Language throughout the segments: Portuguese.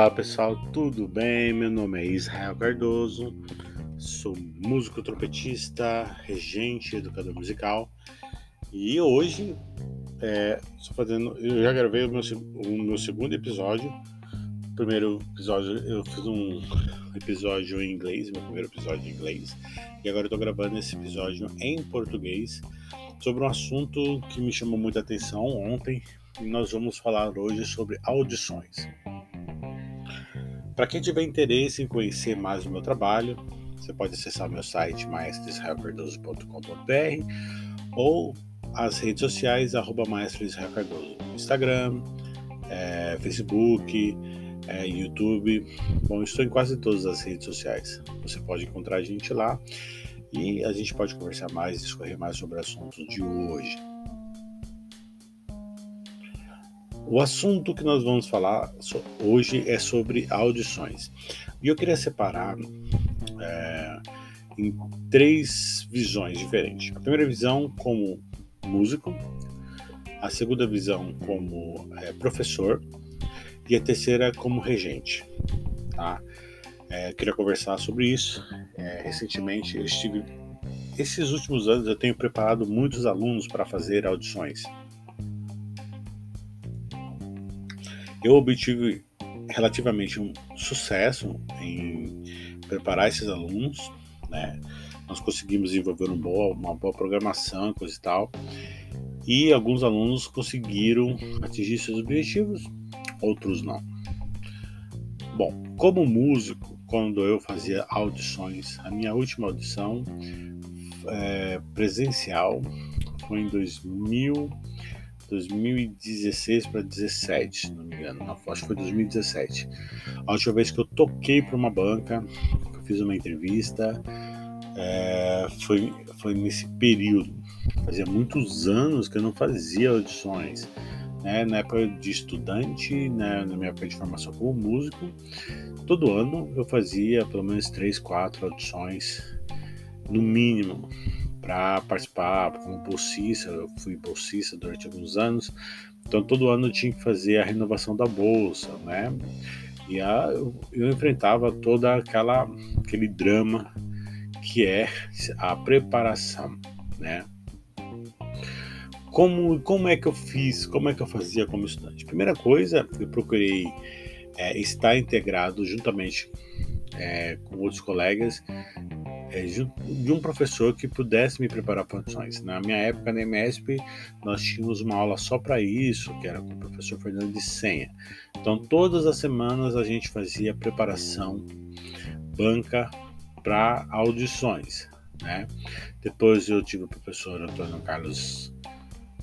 Olá pessoal, tudo bem? Meu nome é Israel Cardoso, sou músico trompetista, regente, educador musical e hoje é, fazendo, eu já gravei o meu, o meu segundo episódio. O primeiro episódio eu fiz um episódio em inglês, meu primeiro episódio em inglês, e agora estou gravando esse episódio em português sobre um assunto que me chamou muita atenção ontem e nós vamos falar hoje sobre audições. Para quem tiver interesse em conhecer mais o meu trabalho, você pode acessar meu site maestrisraelcardoso.com.br ou as redes sociais arroba Instagram, é, Facebook, é, YouTube. Bom, estou em quase todas as redes sociais. Você pode encontrar a gente lá e a gente pode conversar mais, discorrer mais sobre o assunto de hoje. O assunto que nós vamos falar hoje é sobre audições. E eu queria separar é, em três visões diferentes. A primeira visão como músico, a segunda visão como é, professor e a terceira como regente. Tá? É, queria conversar sobre isso. Recentemente eu estive. Esses últimos anos eu tenho preparado muitos alunos para fazer audições. Eu obtive relativamente um sucesso em preparar esses alunos, né? Nós conseguimos desenvolver um boa, uma boa programação, coisa e tal. E alguns alunos conseguiram atingir seus objetivos, outros não. Bom, como músico, quando eu fazia audições, a minha última audição é, presencial foi em 2000 2016 para 17, se não me engano. Não, acho que foi 2017. A última vez que eu toquei para uma banca, eu fiz uma entrevista, é, foi, foi nesse período. Fazia muitos anos que eu não fazia audições. Né? Na época de estudante, né? na minha época de formação como músico, todo ano eu fazia pelo menos três, quatro audições, no mínimo para participar como bolsista. Eu fui bolsista durante alguns anos, então todo ano eu tinha que fazer a renovação da bolsa, né? E a, eu, enfrentava toda aquela aquele drama que é a preparação, né? Como, como é que eu fiz, como é que eu fazia como estudante? Primeira coisa, eu procurei é, estar integrado juntamente é, com outros colegas de um professor que pudesse me preparar para audições. Na minha época, na MESP, nós tínhamos uma aula só para isso, que era com o professor Fernando de Senha. Então, todas as semanas a gente fazia preparação, banca para audições. Né? Depois eu tive o professor Antônio Carlos,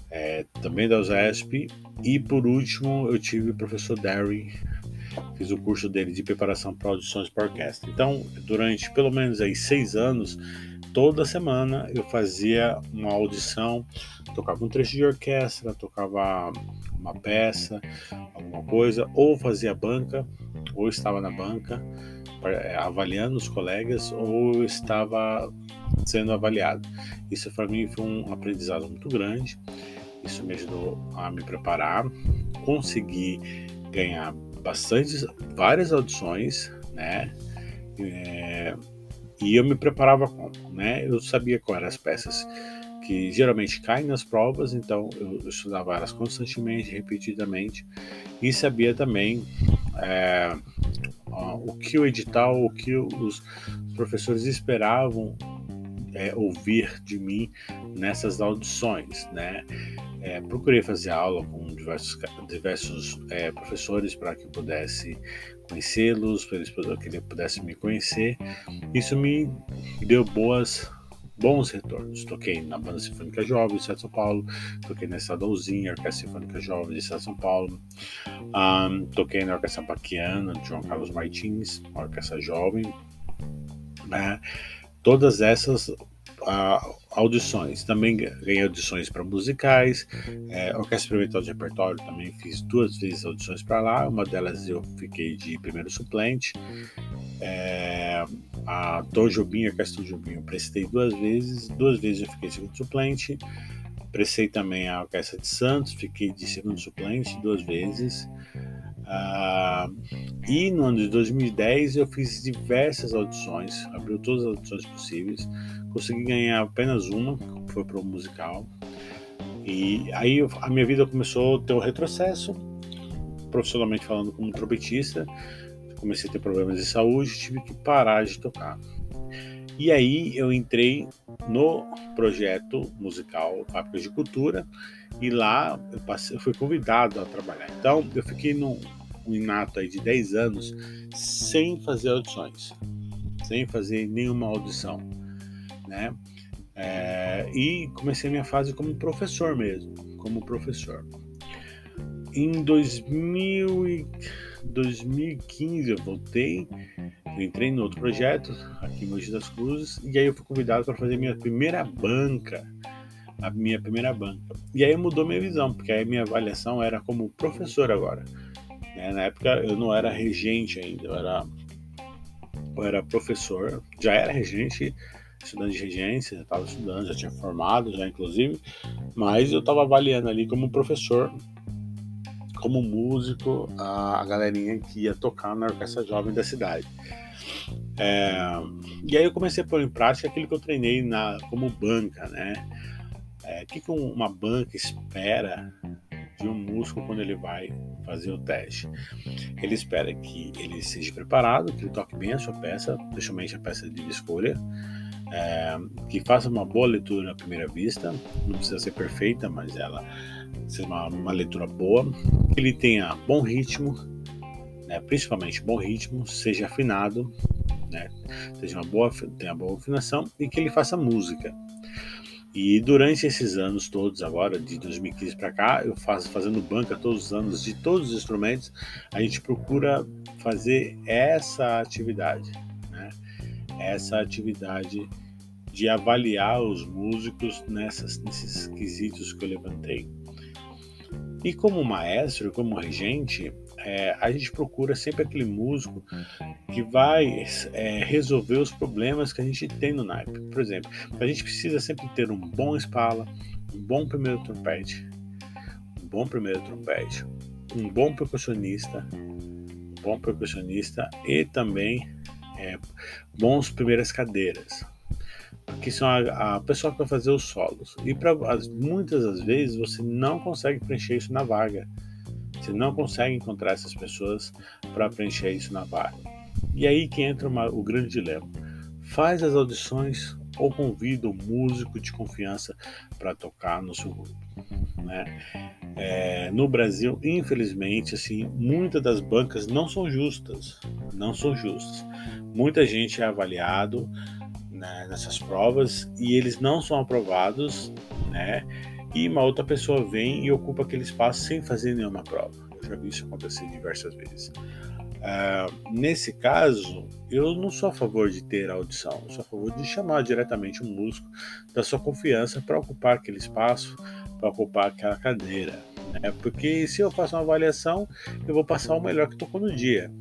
é, também da USESP, e por último eu tive o professor Darry fiz o curso dele de preparação para audições para orquestra. Então, durante pelo menos aí seis anos, toda semana eu fazia uma audição, tocava um trecho de orquestra, tocava uma peça, alguma coisa, ou fazia banca, ou estava na banca é, avaliando os colegas, ou estava sendo avaliado. Isso para mim foi um aprendizado muito grande. Isso me ajudou a me preparar, conseguir ganhar bastante, várias audições, né? É, e eu me preparava como, né? Eu sabia quais eram as peças que geralmente caem nas provas, então eu, estudava elas constantemente, repetidamente, e sabia também é, o que o edital, o que os professores esperavam é, ouvir de mim nessas audições, né? É, procurei fazer aula com diversos, diversos é, professores para que eu pudesse conhecê-los, para que eles pudessem me conhecer. Isso me deu boas bons retornos. Toquei na Banda Sinfônica Jovem de São Paulo, toquei na Estadãozinha, Orquestra Sinfônica Jovem de São Paulo, um, toquei na Orquestra Paquiana de João Carlos Martins, Orquestra Jovem. Né? Todas essas uh, audições. Também ganhei audições para musicais, é, Orquestra Experimental de Repertório, também fiz duas vezes audições para lá. Uma delas eu fiquei de primeiro suplente. É, a Tom Jobim, a Orquestra Jobim, eu prestei duas vezes. Duas vezes eu fiquei segundo suplente. Prestei também a Orquestra de Santos, fiquei de segundo suplente duas vezes. Uh, e no ano de 2010 eu fiz diversas audições, abriu todas as audições possíveis, consegui ganhar apenas uma, que foi para o musical. E aí a minha vida começou a ter um retrocesso, profissionalmente falando como trompetista. Comecei a ter problemas de saúde, tive que parar de tocar. E aí eu entrei no projeto musical Fábricas de Cultura e lá eu, passei, eu fui convidado a trabalhar. Então eu fiquei num, um inato aí de 10 anos sem fazer audições, sem fazer nenhuma audição, né? É, e comecei minha fase como professor mesmo, como professor. Em 2000 e 2015 eu voltei, eu entrei no outro projeto aqui em Mogi das Cruzes e aí eu fui convidado para fazer minha primeira banca, a minha primeira banca. E aí mudou minha visão, porque aí minha avaliação era como professor agora. Né? Na época eu não era regente ainda, eu era, eu era professor, já era regente, estudante de regência, já estava estudando, já tinha formado, já inclusive, mas eu estava avaliando ali como professor, como músico, a, a galerinha que ia tocar na orquestra jovem da cidade. É, e aí eu comecei a pôr em prática aquilo que eu treinei na, como banca, né? É, o que, que uma banca espera de um músico quando ele vai fazer o teste. Ele espera que ele seja preparado, que ele toque bem a sua peça, principalmente a peça de escolha, é, que faça uma boa leitura à primeira vista, não precisa ser perfeita, mas ela seja uma, uma leitura boa, que ele tenha bom ritmo, né, principalmente bom ritmo, seja afinado, né, seja uma boa, tenha boa afinação e que ele faça música. E durante esses anos todos, agora de 2015 para cá, eu faço fazendo banca todos os anos de todos os instrumentos, a gente procura fazer essa atividade, né? Essa atividade de avaliar os músicos nessas, nesses quesitos que eu levantei. E como maestro, como regente, é, a gente procura sempre aquele músico que vai é, resolver os problemas que a gente tem no naipe. Por exemplo, a gente precisa sempre ter um bom espala, um bom primeiro trompete, um bom primeiro trompete, um bom percussionista, um bom percussionista e também é, bons primeiras cadeiras que são a, a, pessoa que vai fazer os solos. E as, muitas das vezes você não consegue preencher isso na vaga. Você não consegue encontrar essas pessoas para preencher isso na vaga. E aí que entra uma, o grande dilema. Faz as audições ou convida um músico de confiança para tocar no seu grupo. Né? É, no Brasil, infelizmente, assim, muitas das bancas não são justas, não são justas. Muita gente é avaliado né, nessas provas e eles não são aprovados, né? E uma outra pessoa vem e ocupa aquele espaço sem fazer nenhuma prova. Eu já vi isso acontecer diversas vezes. Uh, nesse caso, eu não sou a favor de ter audição, eu sou a favor de chamar diretamente um músico da sua confiança para ocupar aquele espaço, para ocupar aquela cadeira. Né? Porque se eu faço uma avaliação, eu vou passar o melhor que tocou no dia.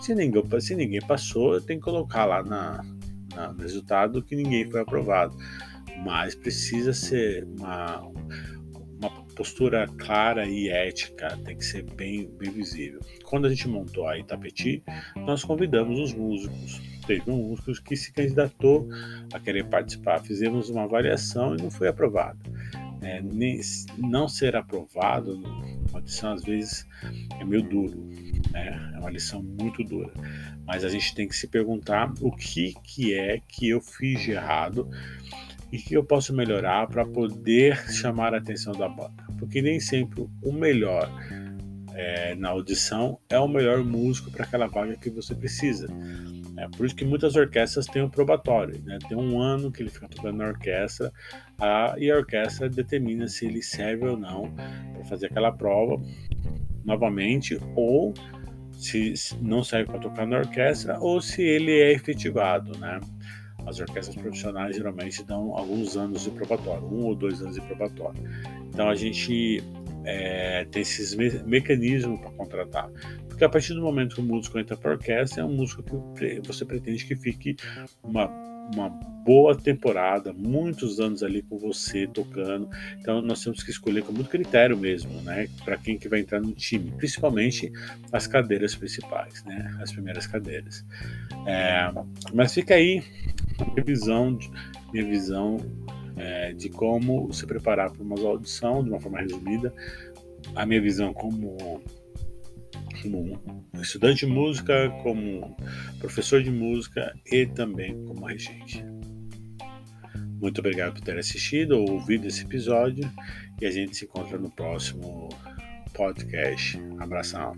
Se ninguém, se ninguém passou, eu tenho que colocar lá na, no resultado que ninguém foi aprovado. Mas precisa ser uma, uma postura clara e ética, tem que ser bem, bem visível. Quando a gente montou a Itapeti, nós convidamos os músicos. Teve um músico que se candidatou a querer participar. Fizemos uma avaliação e não foi aprovado. É, nem, não ser aprovado, uma lição às vezes é meio duro, né? é uma lição muito dura. Mas a gente tem que se perguntar o que, que é que eu fiz de errado e que eu posso melhorar para poder chamar a atenção da banda. Porque nem sempre o melhor é, na audição é o melhor músico para aquela vaga que você precisa. É por isso que muitas orquestras têm o um probatório, né? tem um ano que ele fica tocando na orquestra a, e a orquestra determina se ele serve ou não para fazer aquela prova novamente ou se não serve para tocar na orquestra ou se ele é efetivado, né? As orquestras profissionais geralmente dão alguns anos de probatório, um ou dois anos de probatório. Então a gente é, tem esses me mecanismos para contratar. Porque a partir do momento que o músico entra para a orquestra, é um músico que você pretende que fique uma uma boa temporada, muitos anos ali com você tocando. Então nós temos que escolher com muito critério mesmo, né? Para quem que vai entrar no time, principalmente as cadeiras principais, né? As primeiras cadeiras. É, mas fica aí minha visão, minha visão é, de como se preparar para uma audição de uma forma resumida, a minha visão como como estudante de música, como professor de música e também como regente. Muito obrigado por ter assistido ou ouvido esse episódio e a gente se encontra no próximo podcast. Abração.